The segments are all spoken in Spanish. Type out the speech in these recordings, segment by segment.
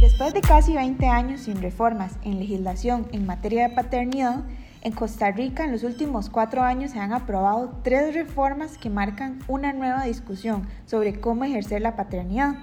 Después de casi 20 años sin reformas en legislación en materia de paternidad, en Costa Rica en los últimos cuatro años se han aprobado tres reformas que marcan una nueva discusión sobre cómo ejercer la paternidad.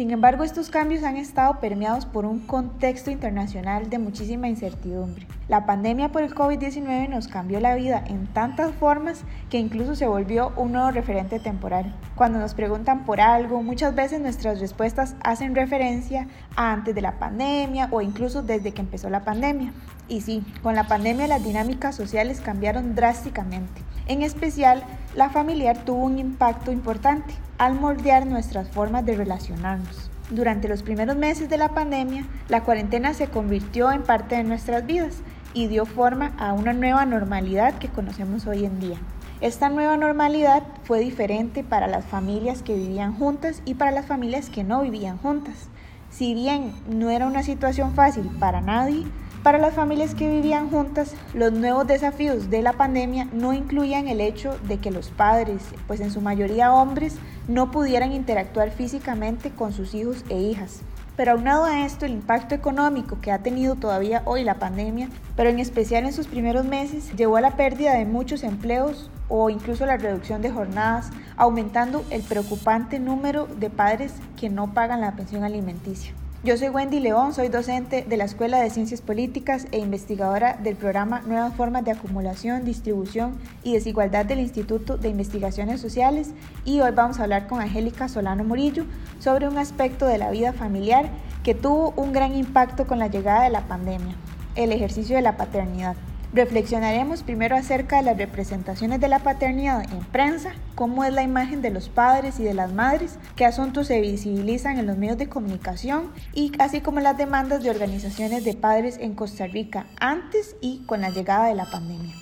Sin embargo, estos cambios han estado permeados por un contexto internacional de muchísima incertidumbre. La pandemia por el COVID-19 nos cambió la vida en tantas formas que incluso se volvió un nuevo referente temporal. Cuando nos preguntan por algo, muchas veces nuestras respuestas hacen referencia a antes de la pandemia o incluso desde que empezó la pandemia. Y sí, con la pandemia las dinámicas sociales cambiaron drásticamente. En especial, la familiar tuvo un impacto importante al moldear nuestras formas de relacionarnos. Durante los primeros meses de la pandemia, la cuarentena se convirtió en parte de nuestras vidas y dio forma a una nueva normalidad que conocemos hoy en día. Esta nueva normalidad fue diferente para las familias que vivían juntas y para las familias que no vivían juntas. Si bien no era una situación fácil para nadie, para las familias que vivían juntas, los nuevos desafíos de la pandemia no incluían el hecho de que los padres, pues en su mayoría hombres, no pudieran interactuar físicamente con sus hijos e hijas. Pero aunado a esto, el impacto económico que ha tenido todavía hoy la pandemia, pero en especial en sus primeros meses, llevó a la pérdida de muchos empleos o incluso la reducción de jornadas, aumentando el preocupante número de padres que no pagan la pensión alimenticia. Yo soy Wendy León, soy docente de la Escuela de Ciencias Políticas e investigadora del programa Nuevas Formas de Acumulación, Distribución y Desigualdad del Instituto de Investigaciones Sociales y hoy vamos a hablar con Angélica Solano Murillo sobre un aspecto de la vida familiar que tuvo un gran impacto con la llegada de la pandemia, el ejercicio de la paternidad. Reflexionaremos primero acerca de las representaciones de la paternidad en prensa, cómo es la imagen de los padres y de las madres, qué asuntos se visibilizan en los medios de comunicación y así como las demandas de organizaciones de padres en Costa Rica antes y con la llegada de la pandemia.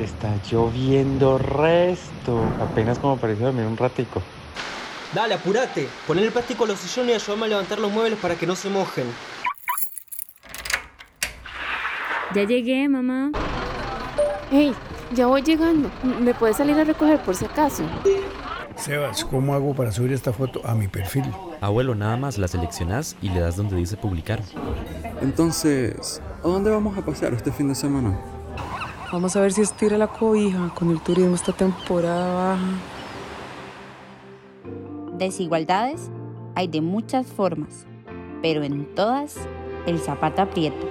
Está lloviendo resto. Apenas como pareció dormir un ratico. Dale, apurate. Poner el plástico a los sillones y ayúdame a levantar los muebles para que no se mojen. Ya llegué, mamá. Hey, ya voy llegando. ¿Me puedes salir a recoger por si acaso? Sebas, ¿cómo hago para subir esta foto a mi perfil? Abuelo, nada más la seleccionas y le das donde dice publicar. Entonces, ¿a dónde vamos a pasear este fin de semana? Vamos a ver si estira la cobija con el turismo esta temporada baja. Desigualdades hay de muchas formas, pero en todas el zapato aprieta.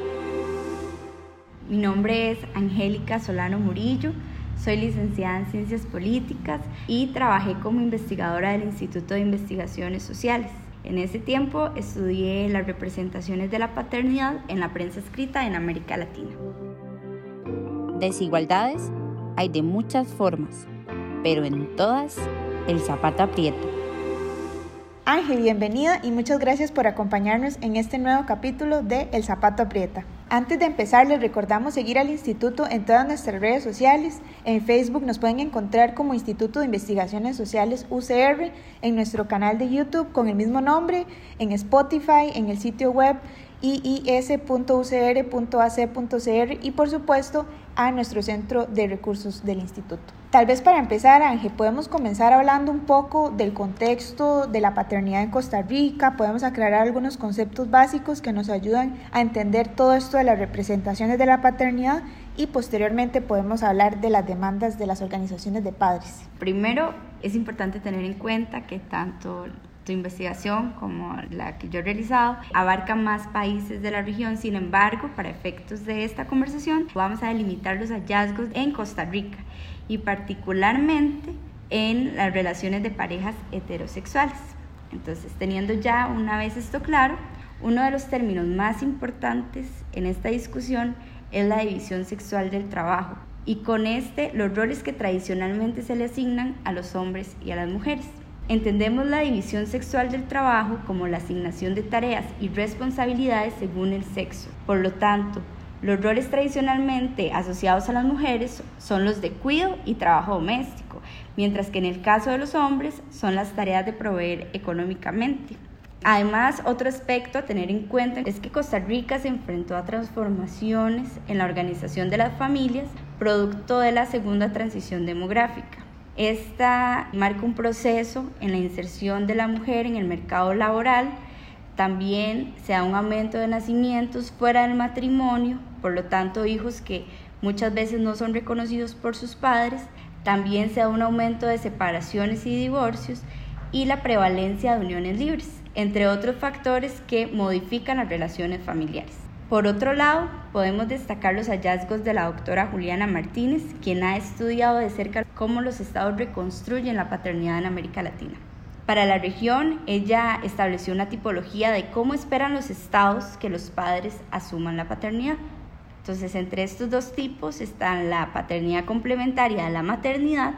Mi nombre es Angélica Solano Murillo, soy licenciada en Ciencias Políticas y trabajé como investigadora del Instituto de Investigaciones Sociales. En ese tiempo estudié las representaciones de la paternidad en la prensa escrita en América Latina. Desigualdades hay de muchas formas, pero en todas el zapato aprieta. Ángel, bienvenida y muchas gracias por acompañarnos en este nuevo capítulo de El Zapato Aprieta. Antes de empezar, les recordamos seguir al instituto en todas nuestras redes sociales. En Facebook nos pueden encontrar como Instituto de Investigaciones Sociales UCR, en nuestro canal de YouTube con el mismo nombre, en Spotify, en el sitio web iis.ucr.ac.cr y por supuesto a nuestro centro de recursos del instituto. Tal vez para empezar, Ángel, podemos comenzar hablando un poco del contexto de la paternidad en Costa Rica, podemos aclarar algunos conceptos básicos que nos ayudan a entender todo esto de las representaciones de la paternidad y posteriormente podemos hablar de las demandas de las organizaciones de padres. Primero, es importante tener en cuenta que tanto tu investigación, como la que yo he realizado, abarca más países de la región. Sin embargo, para efectos de esta conversación, vamos a delimitar los hallazgos en Costa Rica y particularmente en las relaciones de parejas heterosexuales. Entonces, teniendo ya una vez esto claro, uno de los términos más importantes en esta discusión es la división sexual del trabajo y con este los roles que tradicionalmente se le asignan a los hombres y a las mujeres. Entendemos la división sexual del trabajo como la asignación de tareas y responsabilidades según el sexo. Por lo tanto, los roles tradicionalmente asociados a las mujeres son los de cuidado y trabajo doméstico, mientras que en el caso de los hombres son las tareas de proveer económicamente. Además, otro aspecto a tener en cuenta es que Costa Rica se enfrentó a transformaciones en la organización de las familias producto de la segunda transición demográfica. Esta marca un proceso en la inserción de la mujer en el mercado laboral. También se da un aumento de nacimientos fuera del matrimonio, por lo tanto hijos que muchas veces no son reconocidos por sus padres. También se da un aumento de separaciones y divorcios y la prevalencia de uniones libres, entre otros factores que modifican las relaciones familiares. Por otro lado, podemos destacar los hallazgos de la doctora Juliana Martínez, quien ha estudiado de cerca cómo los estados reconstruyen la paternidad en América Latina. Para la región, ella estableció una tipología de cómo esperan los estados que los padres asuman la paternidad. Entonces, entre estos dos tipos están la paternidad complementaria a la maternidad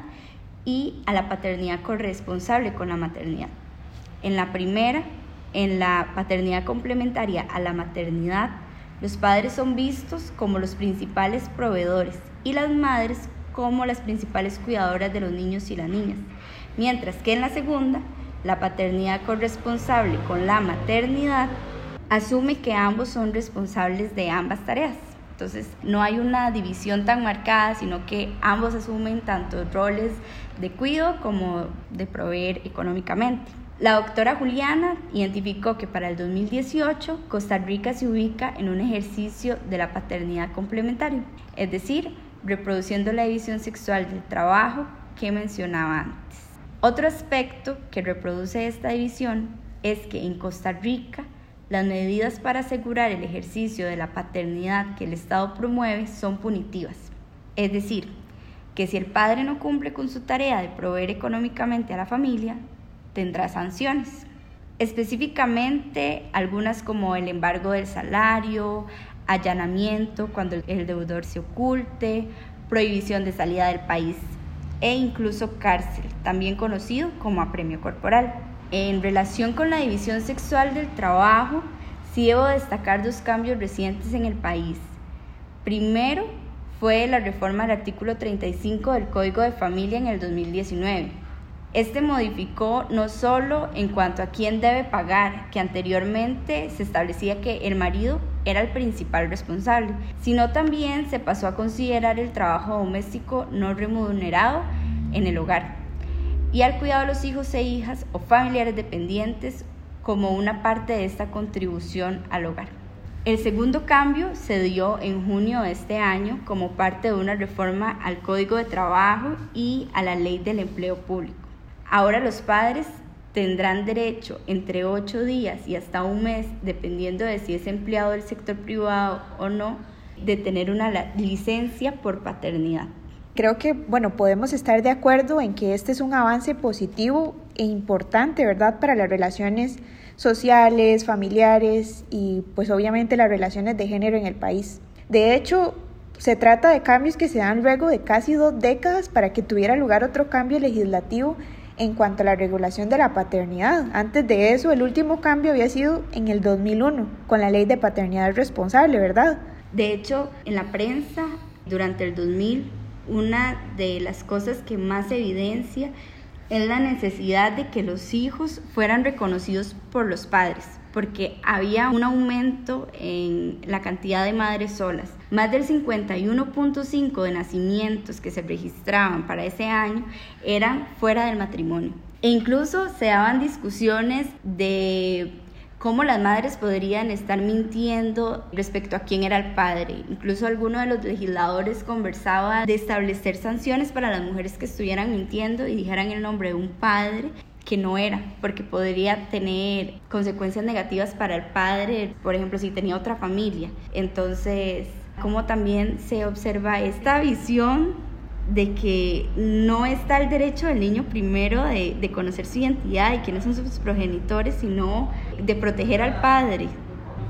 y a la paternidad corresponsable con la maternidad. En la primera, en la paternidad complementaria a la maternidad, los padres son vistos como los principales proveedores y las madres como las principales cuidadoras de los niños y las niñas, mientras que en la segunda, la paternidad corresponsable con la maternidad asume que ambos son responsables de ambas tareas. Entonces no hay una división tan marcada, sino que ambos asumen tanto roles de cuidado como de proveer económicamente. La doctora Juliana identificó que para el 2018 Costa Rica se ubica en un ejercicio de la paternidad complementaria, es decir, reproduciendo la división sexual del trabajo que mencionaba antes. Otro aspecto que reproduce esta división es que en Costa Rica las medidas para asegurar el ejercicio de la paternidad que el Estado promueve son punitivas, es decir, que si el padre no cumple con su tarea de proveer económicamente a la familia, tendrá sanciones. Específicamente algunas como el embargo del salario, allanamiento cuando el deudor se oculte, prohibición de salida del país e incluso cárcel, también conocido como apremio corporal. En relación con la división sexual del trabajo, sí debo destacar dos cambios recientes en el país. Primero fue la reforma del artículo 35 del Código de Familia en el 2019 este modificó no solo en cuanto a quién debe pagar, que anteriormente se establecía que el marido era el principal responsable, sino también se pasó a considerar el trabajo doméstico no remunerado en el hogar y al cuidado de los hijos e hijas o familiares dependientes como una parte de esta contribución al hogar. El segundo cambio se dio en junio de este año como parte de una reforma al Código de Trabajo y a la Ley del Empleo Público. Ahora los padres tendrán derecho entre ocho días y hasta un mes, dependiendo de si es empleado del sector privado o no, de tener una licencia por paternidad. Creo que, bueno, podemos estar de acuerdo en que este es un avance positivo e importante, ¿verdad?, para las relaciones sociales, familiares y pues obviamente las relaciones de género en el país. De hecho, se trata de cambios que se dan luego de casi dos décadas para que tuviera lugar otro cambio legislativo en cuanto a la regulación de la paternidad. Antes de eso, el último cambio había sido en el 2001, con la ley de paternidad responsable, ¿verdad? De hecho, en la prensa, durante el 2000, una de las cosas que más evidencia es la necesidad de que los hijos fueran reconocidos por los padres porque había un aumento en la cantidad de madres solas. Más del 51.5 de nacimientos que se registraban para ese año eran fuera del matrimonio. E incluso se daban discusiones de cómo las madres podrían estar mintiendo respecto a quién era el padre. Incluso alguno de los legisladores conversaba de establecer sanciones para las mujeres que estuvieran mintiendo y dijeran el nombre de un padre que no era, porque podría tener consecuencias negativas para el padre, por ejemplo, si tenía otra familia. Entonces, como también se observa esta visión de que no está el derecho del niño primero de, de conocer su identidad y quiénes son sus progenitores, sino de proteger al padre,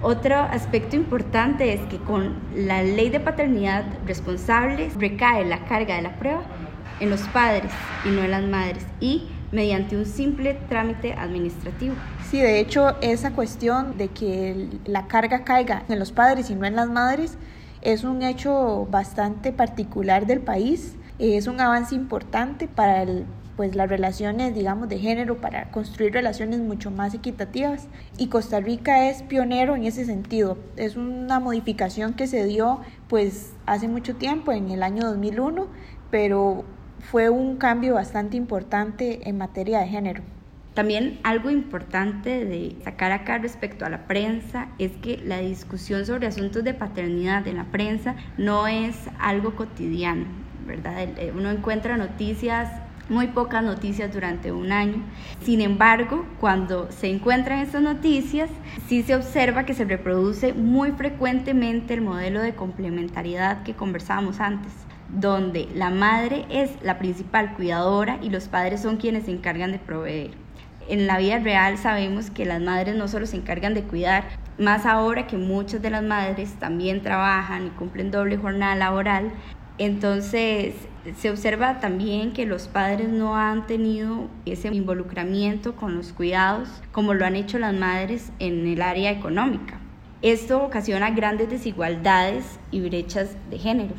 otro aspecto importante es que con la ley de paternidad responsable recae la carga de la prueba en los padres y no en las madres. Y mediante un simple trámite administrativo. Sí, de hecho, esa cuestión de que la carga caiga en los padres y no en las madres es un hecho bastante particular del país, es un avance importante para pues las relaciones, digamos, de género, para construir relaciones mucho más equitativas. Y Costa Rica es pionero en ese sentido. Es una modificación que se dio pues hace mucho tiempo, en el año 2001, pero fue un cambio bastante importante en materia de género. También algo importante de sacar acá respecto a la prensa es que la discusión sobre asuntos de paternidad en la prensa no es algo cotidiano, ¿verdad? Eh, uno encuentra noticias muy pocas noticias durante un año. Sin embargo, cuando se encuentran estas noticias, sí se observa que se reproduce muy frecuentemente el modelo de complementariedad que conversábamos antes donde la madre es la principal cuidadora y los padres son quienes se encargan de proveer en la vida real sabemos que las madres no solo se encargan de cuidar, más ahora que muchas de las madres también trabajan y cumplen doble jornada laboral, entonces se observa también que los padres no han tenido ese involucramiento con los cuidados como lo han hecho las madres en el área económica. Esto ocasiona grandes desigualdades y brechas de género.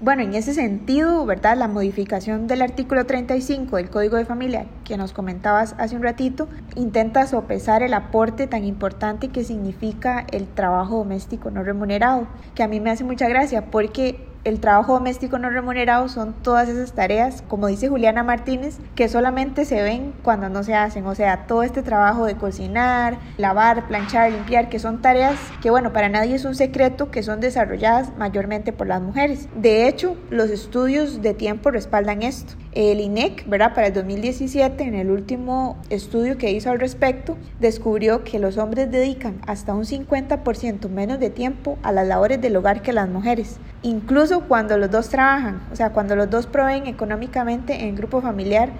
Bueno, en ese sentido, ¿verdad? La modificación del artículo 35 del Código de Familia que nos comentabas hace un ratito intenta sopesar el aporte tan importante que significa el trabajo doméstico no remunerado, que a mí me hace mucha gracia porque el trabajo doméstico no remunerado son todas esas tareas, como dice Juliana Martínez, que solamente se ven cuando no se hacen. O sea, todo este trabajo de cocinar, lavar, planchar, limpiar, que son tareas que, bueno, para nadie es un secreto que son desarrolladas mayormente por las mujeres. De hecho, los estudios de tiempo respaldan esto. El INEC, ¿verdad? Para el 2017, en el último estudio que hizo al respecto, descubrió que los hombres dedican hasta un 50% menos de tiempo a las labores del hogar que las mujeres, incluso cuando los dos trabajan, o sea, cuando los dos proveen económicamente en grupo familiar,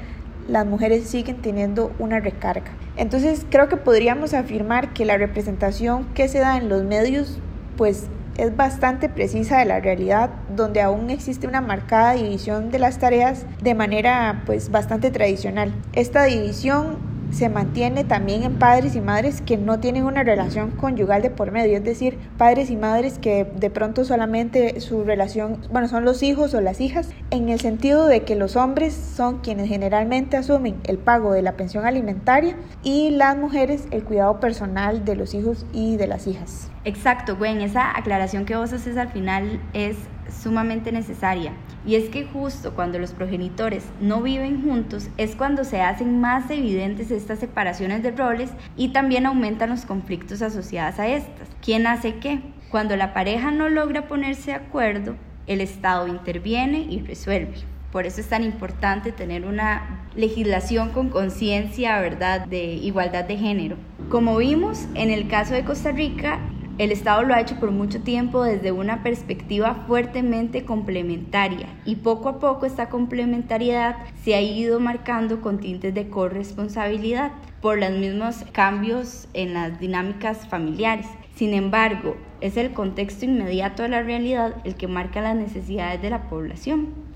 las mujeres siguen teniendo una recarga. Entonces creo que podríamos afirmar que la representación que se da en los medios pues es bastante precisa de la realidad, donde aún existe una marcada división de las tareas de manera pues bastante tradicional. Esta división se mantiene también en padres y madres que no tienen una relación conyugal de por medio, es decir, padres y madres que de pronto solamente su relación, bueno, son los hijos o las hijas, en el sentido de que los hombres son quienes generalmente asumen el pago de la pensión alimentaria y las mujeres el cuidado personal de los hijos y de las hijas. Exacto, Gwen, esa aclaración que vos haces al final es sumamente necesaria. Y es que justo cuando los progenitores no viven juntos es cuando se hacen más evidentes estas separaciones de roles y también aumentan los conflictos asociados a estas. ¿Quién hace qué? Cuando la pareja no logra ponerse de acuerdo, el Estado interviene y resuelve. Por eso es tan importante tener una legislación con conciencia, ¿verdad?, de igualdad de género. Como vimos en el caso de Costa Rica, el Estado lo ha hecho por mucho tiempo desde una perspectiva fuertemente complementaria y poco a poco esta complementariedad se ha ido marcando con tintes de corresponsabilidad por los mismos cambios en las dinámicas familiares. Sin embargo, es el contexto inmediato de la realidad el que marca las necesidades de la población.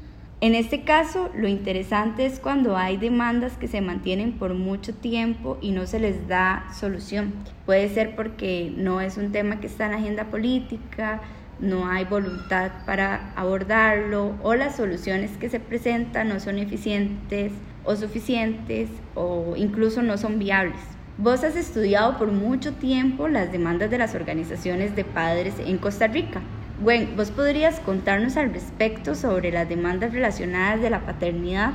En este caso, lo interesante es cuando hay demandas que se mantienen por mucho tiempo y no se les da solución. Puede ser porque no es un tema que está en la agenda política, no hay voluntad para abordarlo o las soluciones que se presentan no son eficientes o suficientes o incluso no son viables. Vos has estudiado por mucho tiempo las demandas de las organizaciones de padres en Costa Rica. Bueno, ¿vos podrías contarnos al respecto sobre las demandas relacionadas de la paternidad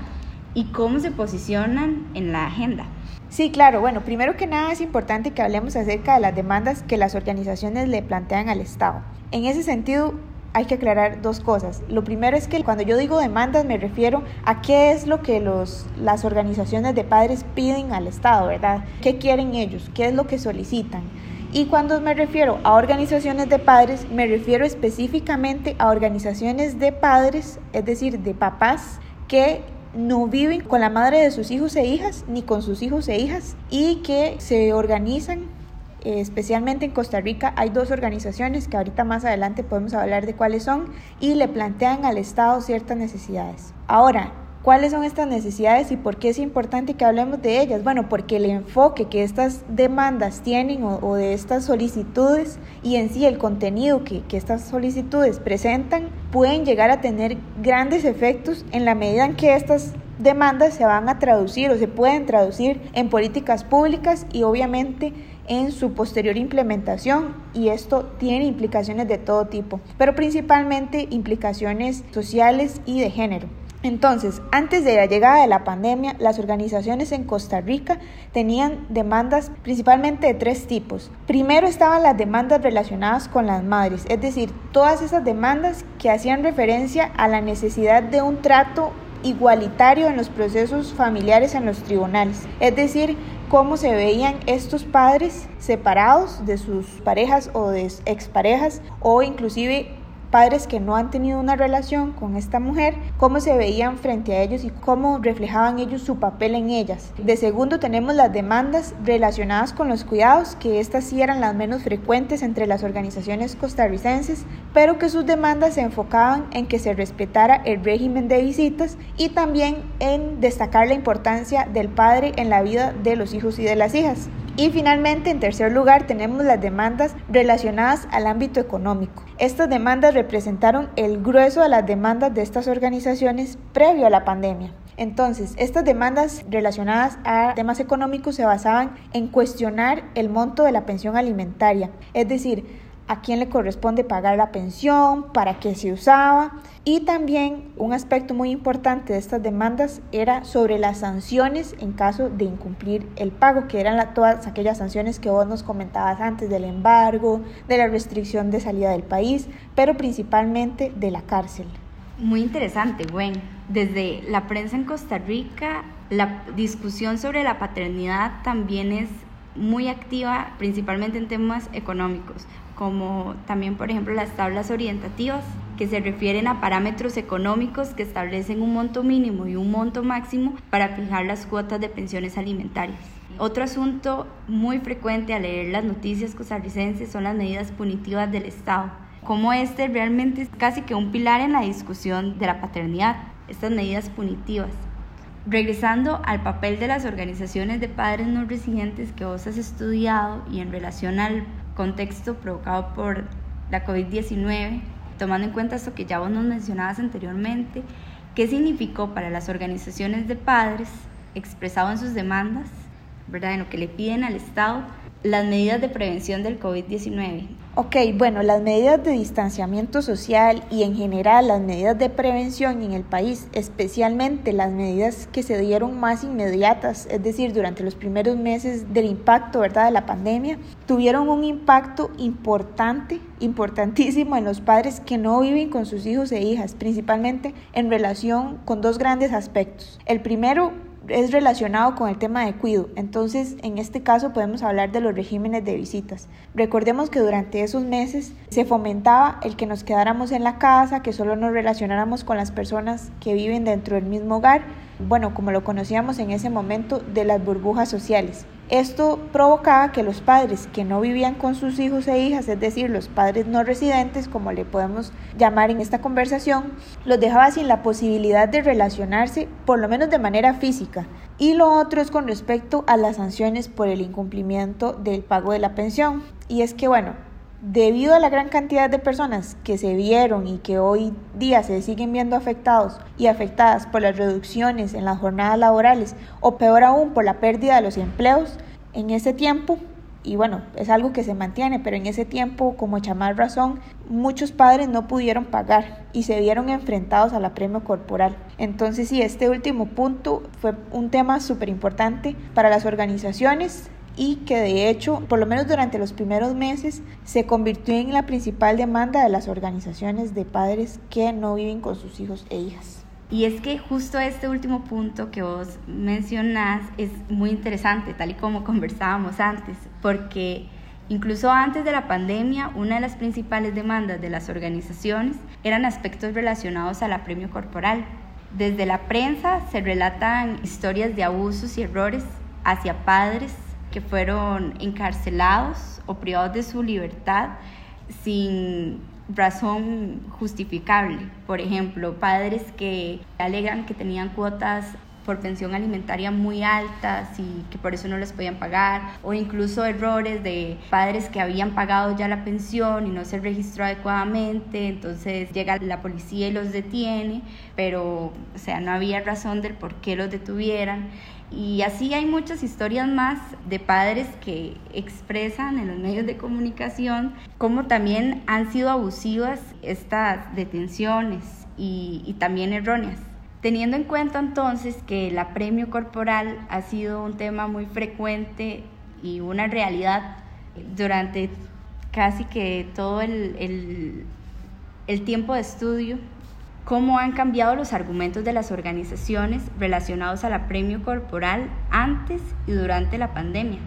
y cómo se posicionan en la agenda? Sí, claro. Bueno, primero que nada es importante que hablemos acerca de las demandas que las organizaciones le plantean al Estado. En ese sentido, hay que aclarar dos cosas. Lo primero es que cuando yo digo demandas me refiero a qué es lo que los, las organizaciones de padres piden al Estado, ¿verdad? ¿Qué quieren ellos? ¿Qué es lo que solicitan? Y cuando me refiero a organizaciones de padres, me refiero específicamente a organizaciones de padres, es decir, de papás que no viven con la madre de sus hijos e hijas, ni con sus hijos e hijas, y que se organizan eh, especialmente en Costa Rica hay dos organizaciones que ahorita más adelante podemos hablar de cuáles son y le plantean al Estado ciertas necesidades. Ahora, ¿Cuáles son estas necesidades y por qué es importante que hablemos de ellas? Bueno, porque el enfoque que estas demandas tienen o, de estas solicitudes y en sí el contenido que, que estas solicitudes presentan pueden llegar a tener grandes efectos en la medida en que estas demandas se van a traducir o se pueden traducir en políticas públicas y obviamente en su posterior implementación y esto tiene implicaciones de todo tipo, pero principalmente implicaciones sociales y de género. Entonces, antes de la llegada de la pandemia, las organizaciones en Costa Rica tenían demandas principalmente de tres tipos. Primero estaban las demandas relacionadas con las madres, es decir, todas esas demandas que hacían referencia a la necesidad de un trato igualitario en los procesos familiares en los tribunales, es decir, cómo se veían estos padres separados de sus parejas o de exparejas o inclusive padres que no han tenido una relación con esta mujer, cómo se veían frente a ellos y cómo reflejaban ellos su papel en ellas. De segundo tenemos las demandas relacionadas con los cuidados, que estas sí eran las menos frecuentes entre las organizaciones costarricenses, pero que sus demandas se enfocaban en que se respetara el régimen de visitas y también en destacar la importancia del padre en la vida de los hijos y de las hijas. Y finalmente, en tercer lugar, tenemos las demandas relacionadas al ámbito económico. Estas demandas representaron el grueso de las demandas de estas organizaciones previo a la pandemia. Entonces, estas demandas relacionadas a temas económicos se basaban en cuestionar el monto de la pensión alimentaria, es decir, a quién le corresponde pagar la pensión, para qué se usaba. Y también un aspecto muy importante de estas demandas era sobre las sanciones en caso de incumplir el pago, que eran todas aquellas sanciones que vos nos comentabas antes del embargo, de la restricción de salida del país, pero principalmente de la cárcel. Muy interesante, Gwen. Desde la prensa en Costa Rica, la discusión sobre la paternidad también es muy activa, principalmente en temas económicos como también por ejemplo las tablas orientativas que se refieren a parámetros económicos que establecen un monto mínimo y un monto máximo para fijar las cuotas de pensiones alimentarias. Otro asunto muy frecuente al leer las noticias costarricenses son las medidas punitivas del Estado, como este realmente es casi que un pilar en la discusión de la paternidad, estas medidas punitivas. Regresando al papel de las organizaciones de padres no residentes que vos has estudiado y en relación al contexto provocado por la COVID-19, tomando en cuenta esto que ya vos nos mencionabas anteriormente, ¿qué significó para las organizaciones de padres expresado en sus demandas, ¿verdad? en lo que le piden al Estado, las medidas de prevención del COVID-19? Ok, bueno, las medidas de distanciamiento social y en general las medidas de prevención en el país, especialmente las medidas que se dieron más inmediatas, es decir, durante los primeros meses del impacto, ¿verdad?, de la pandemia, tuvieron un impacto importante, importantísimo en los padres que no viven con sus hijos e hijas, principalmente en relación con dos grandes aspectos. El primero, es relacionado con el tema de cuido. Entonces, en este caso podemos hablar de los regímenes de visitas. Recordemos que durante esos meses se fomentaba el que nos quedáramos en la casa, que solo nos relacionáramos con las personas que viven dentro del mismo hogar, bueno, como lo conocíamos en ese momento, de las burbujas sociales. Esto provocaba que los padres que no vivían con sus hijos e hijas, es decir, los padres no residentes, como le podemos llamar en esta conversación, los dejaba sin la posibilidad de relacionarse, por lo menos de manera física. Y lo otro es con respecto a las sanciones por el incumplimiento del pago de la pensión. Y es que, bueno, Debido a la gran cantidad de personas que se vieron y que hoy día se siguen viendo afectados y afectadas por las reducciones en las jornadas laborales o peor aún por la pérdida de los empleos, en ese tiempo, y bueno, es algo que se mantiene, pero en ese tiempo, como chamar razón, muchos padres no pudieron pagar y se vieron enfrentados al apremio corporal. Entonces sí, este último punto fue un tema súper importante para las organizaciones, y que de hecho, por lo menos durante los primeros meses, se convirtió en la principal demanda de las organizaciones de padres que no viven con sus hijos e hijas. Y es que justo este último punto que vos mencionás es muy interesante, tal y como conversábamos antes, porque incluso antes de la pandemia, una de las principales demandas de las organizaciones eran aspectos relacionados al apremio corporal. Desde la prensa se relatan historias de abusos y errores hacia padres que fueron encarcelados o privados de su libertad sin razón justificable. Por ejemplo, padres que alegan que tenían cuotas por pensión alimentaria muy altas y que por eso no les podían pagar, o incluso errores de padres que habían pagado ya la pensión y no se registró adecuadamente, entonces llega la policía y los detiene, pero o sea, no había razón del por qué los detuvieran. Y así hay muchas historias más de padres que expresan en los medios de comunicación cómo también han sido abusivas estas detenciones y, también erróneas. Teniendo en cuenta entonces que el apremio corporal ha sido un tema muy frecuente y una realidad durante casi que todo el, el, el tiempo de estudio, cómo han cambiado los argumentos de las organizaciones relacionados al apremio corporal antes y durante la pandemia.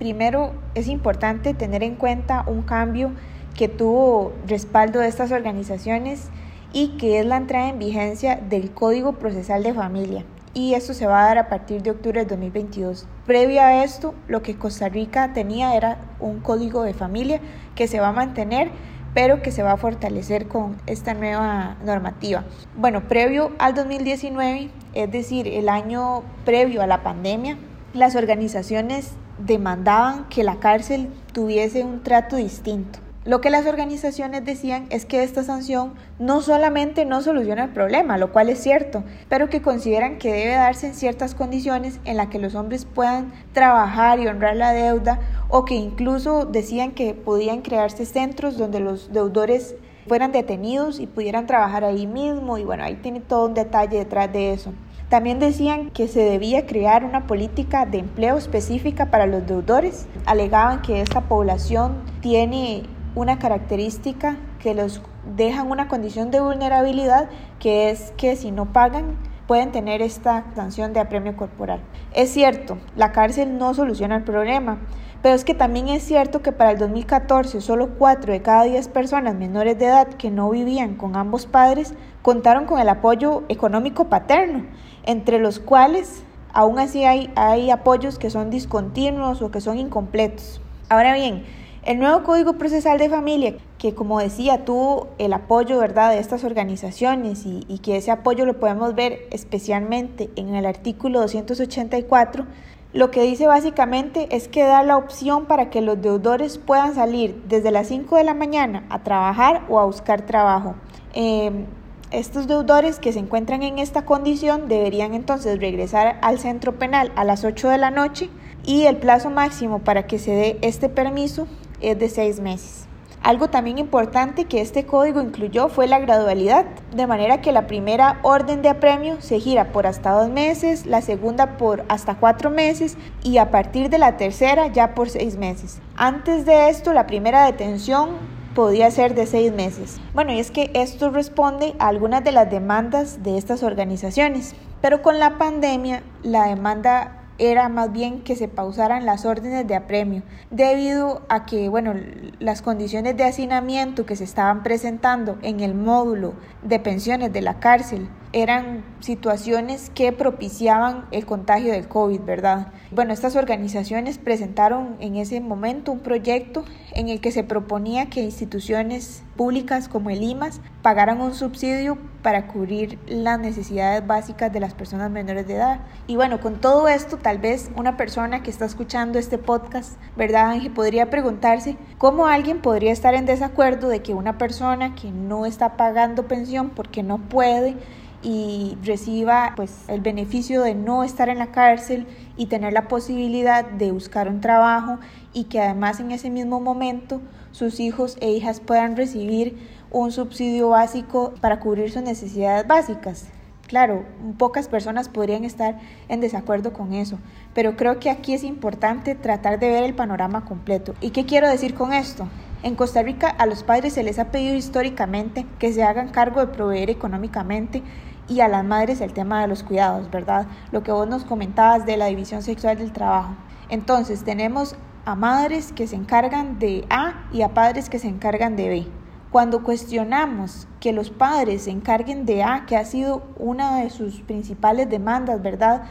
Primero, es importante tener en cuenta un cambio que tuvo respaldo de estas organizaciones y que es la entrada en vigencia del Código Procesal de Familia. Y esto se va a dar a partir de octubre del 2022. Previo a esto, lo que Costa Rica tenía era un código de familia que se va a mantener, pero que se va a fortalecer con esta nueva normativa. Bueno, previo al 2019, es decir, el año previo a la pandemia, las organizaciones demandaban que la cárcel tuviese un trato distinto lo que las organizaciones decían es que esta sanción no solamente no soluciona el problema, lo cual es cierto, pero que consideran que debe darse en ciertas condiciones en las que los hombres puedan trabajar y honrar la deuda o que incluso decían que podían crearse centros donde los deudores fueran detenidos y pudieran trabajar ahí mismo y bueno, ahí tiene todo un detalle detrás de eso. También decían que se debía crear una política de empleo específica para los deudores. Alegaban que esta población tiene una característica que los deja en una condición de vulnerabilidad, que es que si no pagan pueden tener esta sanción de apremio corporal. Es cierto, la cárcel no soluciona el problema, pero es que también es cierto que para el 2014 solo 4 de cada 10 personas menores de edad que no vivían con ambos padres contaron con el apoyo económico paterno, entre los cuales aún así hay, hay apoyos que son discontinuos o que son incompletos. Ahora bien, el nuevo Código Procesal de Familia, que como decía, tuvo el apoyo ¿verdad? de estas organizaciones y, que ese apoyo lo podemos ver especialmente en el artículo 284, lo que dice básicamente es que da la opción para que los deudores puedan salir desde las 5 de la mañana a trabajar o a buscar trabajo. Eh, estos deudores que se encuentran en esta condición deberían entonces regresar al centro penal a las 8 de la noche y el plazo máximo para que se dé este permiso es de seis meses. Algo también importante que este código incluyó fue la gradualidad, de manera que la primera orden de apremio se gira por hasta dos meses, la segunda por hasta cuatro meses y a partir de la tercera ya por seis meses. Antes de esto, la primera detención podía ser de seis meses. Bueno, y es que esto responde a algunas de las demandas de estas organizaciones, pero con la pandemia la demanda era más bien que se pausaran las órdenes de apremio, debido a que, bueno, las condiciones de hacinamiento que se estaban presentando en el módulo de pensiones de la cárcel eran situaciones que propiciaban el contagio del COVID, ¿verdad? Bueno, estas organizaciones presentaron en ese momento un proyecto en el que se proponía que instituciones públicas como el IMAS pagaran un subsidio para cubrir las necesidades básicas de las personas menores de edad. Y bueno, con todo esto, tal vez una persona que está escuchando este podcast, ¿verdad, Ángel? Podría preguntarse cómo alguien podría estar en desacuerdo de que una persona que no está pagando pensión porque no puede, y reciba pues el beneficio de no estar en la cárcel y tener la posibilidad de buscar un trabajo y que además en ese mismo momento sus hijos e hijas puedan recibir un subsidio básico para cubrir sus necesidades básicas. Claro, pocas personas podrían estar en desacuerdo con eso, pero creo que aquí es importante tratar de ver el panorama completo. ¿Y qué quiero decir con esto? En Costa Rica a los padres se les ha pedido históricamente que se hagan cargo de proveer económicamente y a las madres el tema de los cuidados, ¿verdad? Lo que vos nos comentabas de la división sexual del trabajo. Entonces tenemos a madres que se encargan de A y a padres que se encargan de B. Cuando cuestionamos que los padres se encarguen de A, que ha sido una de sus principales demandas, ¿verdad?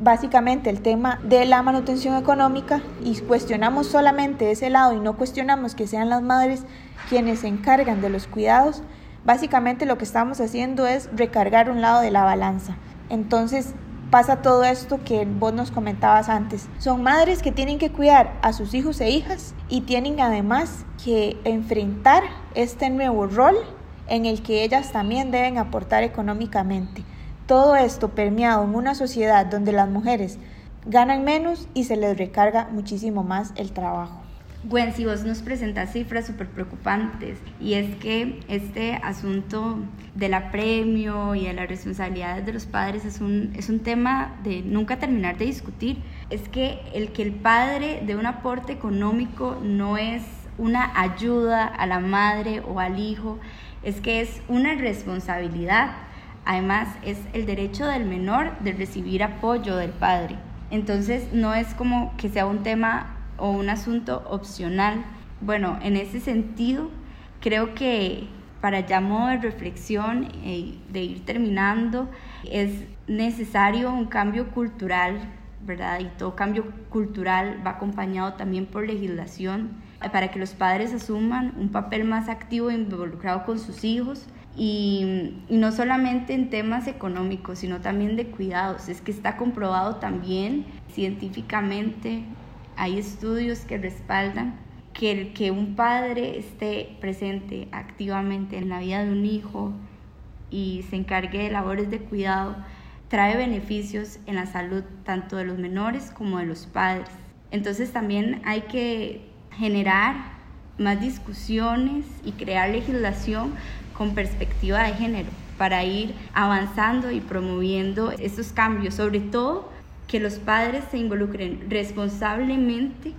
Básicamente el tema de la manutención económica y cuestionamos solamente ese lado y no cuestionamos que sean las madres quienes se encargan de los cuidados, Básicamente lo que estamos haciendo es recargar un lado de la balanza. Entonces pasa todo esto que vos nos comentabas antes. Son madres que tienen que cuidar a sus hijos e hijas y tienen además que enfrentar este nuevo rol en el que ellas también deben aportar económicamente. Todo esto permeado en una sociedad donde las mujeres ganan menos y se les recarga muchísimo más el trabajo. Gwen, si vos nos presentas cifras súper preocupantes y es que este asunto del apremio y de las responsabilidades de los padres es un, es un tema de nunca terminar de discutir. Es que el que el padre dé un aporte económico no es una ayuda a la madre o al hijo, es que es una responsabilidad. Además, es el derecho del menor de recibir apoyo del padre. Entonces, no es como que sea un tema o un asunto opcional. Bueno, en ese sentido, creo que para ya modo de reflexión y de ir terminando, es necesario un cambio cultural, ¿verdad? Y todo cambio cultural va acompañado también por legislación para que los padres asuman un papel más activo e involucrado con sus hijos. Y, y, no solamente en temas económicos, sino también de cuidados. Es que está comprobado también científicamente hay estudios que respaldan que el que un padre esté presente activamente en la vida de un hijo y se encargue de labores de cuidado trae beneficios en la salud tanto de los menores como de los padres. Entonces también hay que generar más discusiones y crear legislación con perspectiva de género para ir avanzando y promoviendo estos cambios, sobre todo que los padres se involucren responsablemente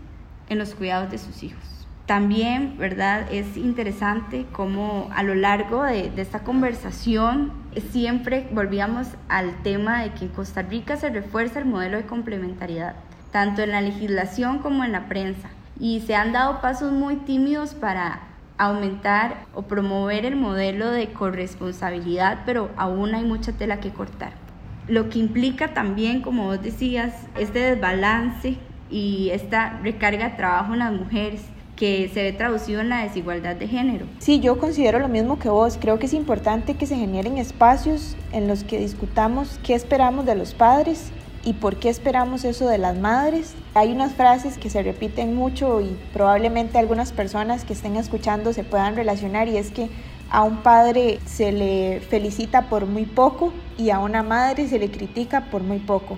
en los cuidados de sus hijos. También, ¿verdad? Es interesante cómo a lo largo de, esta conversación siempre volvíamos al tema de que en Costa Rica se refuerza el modelo de complementariedad, tanto en la legislación como en la prensa. Y se han dado pasos muy tímidos para aumentar o promover el modelo de corresponsabilidad, pero aún hay mucha tela que cortar lo que implica también, como vos decías, este desbalance y esta recarga de trabajo en las mujeres que se ve traducido en la desigualdad de género. Sí, yo considero lo mismo que vos. Creo que es importante que se generen espacios en los que discutamos qué esperamos de los padres y por qué esperamos eso de las madres. Hay unas frases que se repiten mucho y probablemente algunas personas que estén escuchando se puedan relacionar y es que a un padre se le felicita por muy poco y a una madre se le critica por muy poco.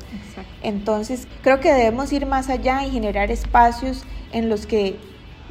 Entonces, creo que debemos ir más allá y generar espacios en los que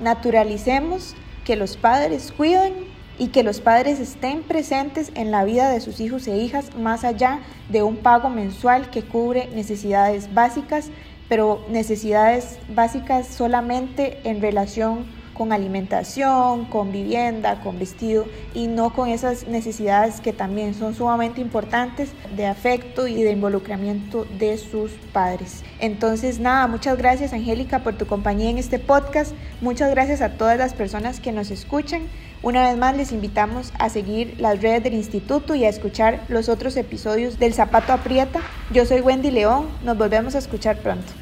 naturalicemos que los padres cuiden y que los padres estén presentes en la vida de sus hijos e hijas más allá de un pago mensual que cubre necesidades básicas, pero necesidades básicas solamente en relación con alimentación, con vivienda, con vestido y no con esas necesidades que también son sumamente importantes de afecto y de involucramiento de sus padres. Entonces, nada, muchas gracias Angélica por tu compañía en este podcast. Muchas gracias a todas las personas que nos escuchan. Una vez más les invitamos a seguir las redes del instituto y a escuchar los otros episodios del Zapato Aprieta. Yo soy Wendy León, nos volvemos a escuchar pronto.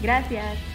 Gracias.